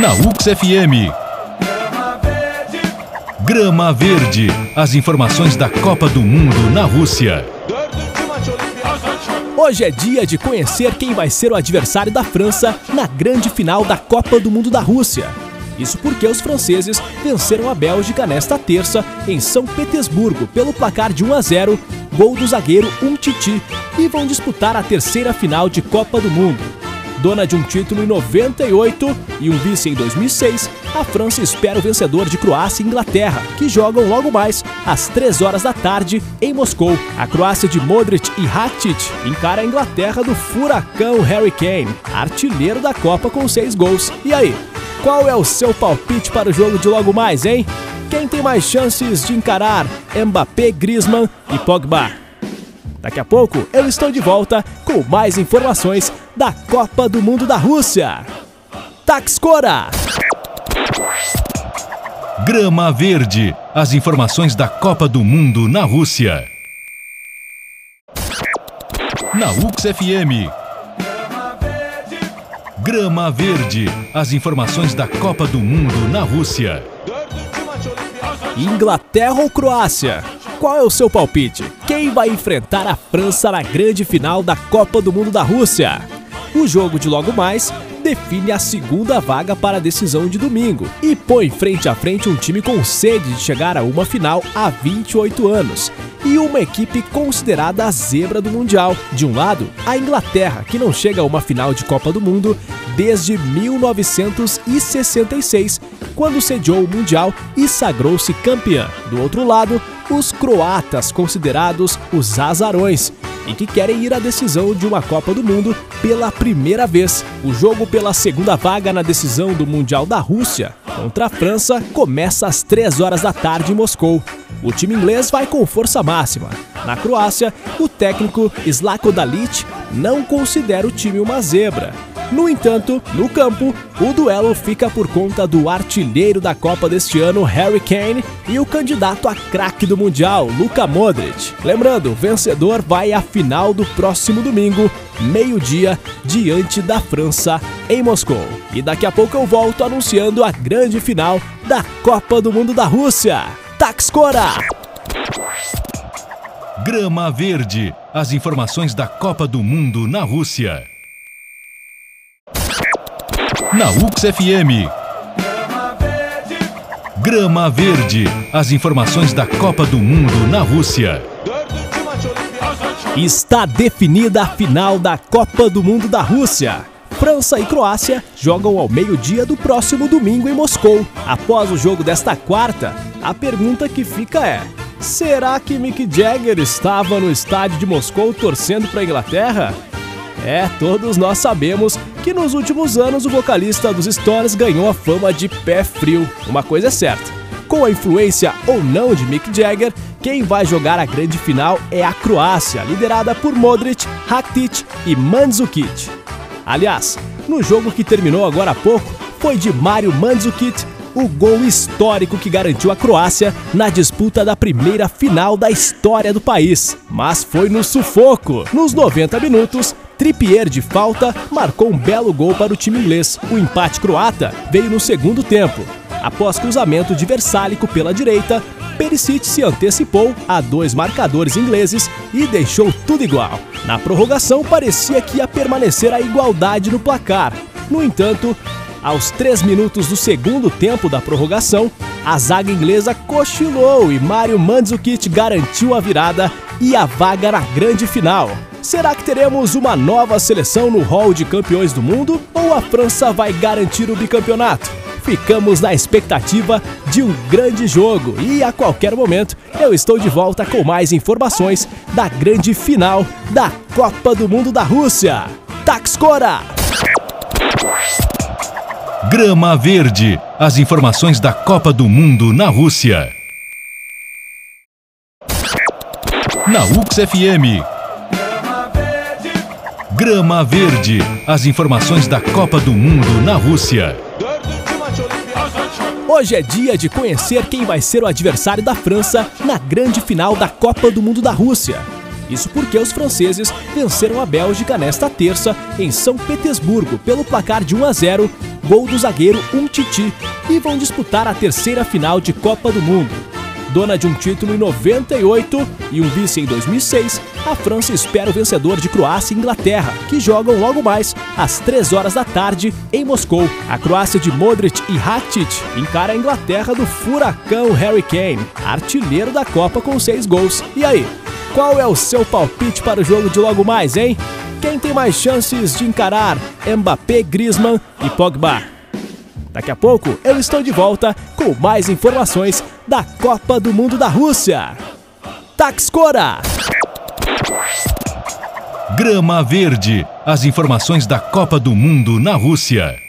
Na UX FM. Grama Verde. As informações da Copa do Mundo na Rússia. Hoje é dia de conhecer quem vai ser o adversário da França na grande final da Copa do Mundo da Rússia. Isso porque os franceses venceram a Bélgica nesta terça em São Petersburgo pelo placar de 1 a 0, gol do zagueiro Umtiti, e vão disputar a terceira final de Copa do Mundo. Dona de um título em 98 e um vice em 2006, a França espera o vencedor de Croácia e Inglaterra, que jogam logo mais às 3 horas da tarde em Moscou. A Croácia de Modric e Rakitic encara a Inglaterra do furacão Harry Kane, artilheiro da Copa com seis gols. E aí, qual é o seu palpite para o jogo de logo mais, hein? Quem tem mais chances de encarar Mbappé, Griezmann e Pogba? Daqui a pouco eu estou de volta com mais informações da Copa do Mundo da Rússia. Taxcora! Grama Verde. As informações da Copa do Mundo na Rússia. Na UX FM. Grama Verde. As informações da Copa do Mundo na Rússia. Inglaterra ou Croácia? Qual é o seu palpite? Quem vai enfrentar a França na grande final da Copa do Mundo da Rússia? O jogo de logo mais define a segunda vaga para a decisão de domingo e põe frente a frente um time com sede de chegar a uma final há 28 anos e uma equipe considerada a zebra do Mundial. De um lado, a Inglaterra, que não chega a uma final de Copa do Mundo desde 1966, quando sediou o Mundial e sagrou-se campeã. Do outro lado, os croatas, considerados os azarões, e que querem ir à decisão de uma Copa do Mundo pela primeira vez. O jogo pela segunda vaga na decisão do Mundial da Rússia contra a França começa às 3 horas da tarde em Moscou. O time inglês vai com força máxima. Na Croácia, o técnico Slatko Dalic não considera o time uma zebra. No entanto, no campo, o duelo fica por conta do artilheiro da Copa deste ano, Harry Kane, e o candidato a craque do Mundial, Luka Modric. Lembrando, vencedor vai à final do próximo domingo, meio-dia, diante da França, em Moscou. E daqui a pouco eu volto anunciando a grande final da Copa do Mundo da Rússia. Taxcora! Grama Verde. As informações da Copa do Mundo na Rússia. Na UX FM. Grama Verde. As informações da Copa do Mundo na Rússia. Está definida a final da Copa do Mundo da Rússia. França e Croácia jogam ao meio-dia do próximo domingo em Moscou. Após o jogo desta quarta, a pergunta que fica é: será que Mick Jagger estava no estádio de Moscou torcendo para a Inglaterra? É, todos nós sabemos que nos últimos anos o vocalista dos Stones ganhou a fama de pé frio. Uma coisa é certa: com a influência ou não de Mick Jagger, quem vai jogar a grande final é a Croácia, liderada por Modric, Rakitic e Mandzukic. Aliás, no jogo que terminou agora há pouco, foi de Mario Mandzukic o gol histórico que garantiu a Croácia na disputa da primeira final da história do país. Mas foi no sufoco. Nos 90 minutos, Trippier de falta marcou um belo gol para o time inglês. O empate croata veio no segundo tempo. Após cruzamento de Versálico pela direita, Perisic se antecipou a dois marcadores ingleses e deixou tudo igual. Na prorrogação, parecia que ia permanecer a igualdade no placar. No entanto, aos três minutos do segundo tempo da prorrogação, a zaga inglesa cochilou e Mario Mandzukic garantiu a virada e a vaga na grande final. Será que teremos uma nova seleção no hall de campeões do mundo ou a França vai garantir o bicampeonato? Ficamos na expectativa de um grande jogo e a qualquer momento eu estou de volta com mais informações da grande final da Copa do Mundo da Rússia. Taxcora! Grama Verde. As informações da Copa do Mundo na Rússia. Na UX FM. Grama Verde. As informações da Copa do Mundo na Rússia. Hoje é dia de conhecer quem vai ser o adversário da França na grande final da Copa do Mundo da Rússia. Isso porque os franceses venceram a Bélgica nesta terça em São Petersburgo pelo placar de 1 a 0, gol do zagueiro Umtiti, e vão disputar a terceira final de Copa do Mundo. Dona de um título em 98 e um vice em 2006, a França espera o vencedor de Croácia e Inglaterra, que jogam logo mais às 3 horas da tarde em Moscou. A Croácia de Modric e Rakitic encara a Inglaterra do furacão Harry Kane, artilheiro da Copa com 6 gols. E aí, qual é o seu palpite para o jogo de logo mais, hein? Quem tem mais chances de encarar Mbappé, Griezmann e Pogba? Daqui a pouco eu estou de volta com mais informações da Copa do Mundo da Rússia. Taxcora! Grama Verde. As informações da Copa do Mundo na Rússia.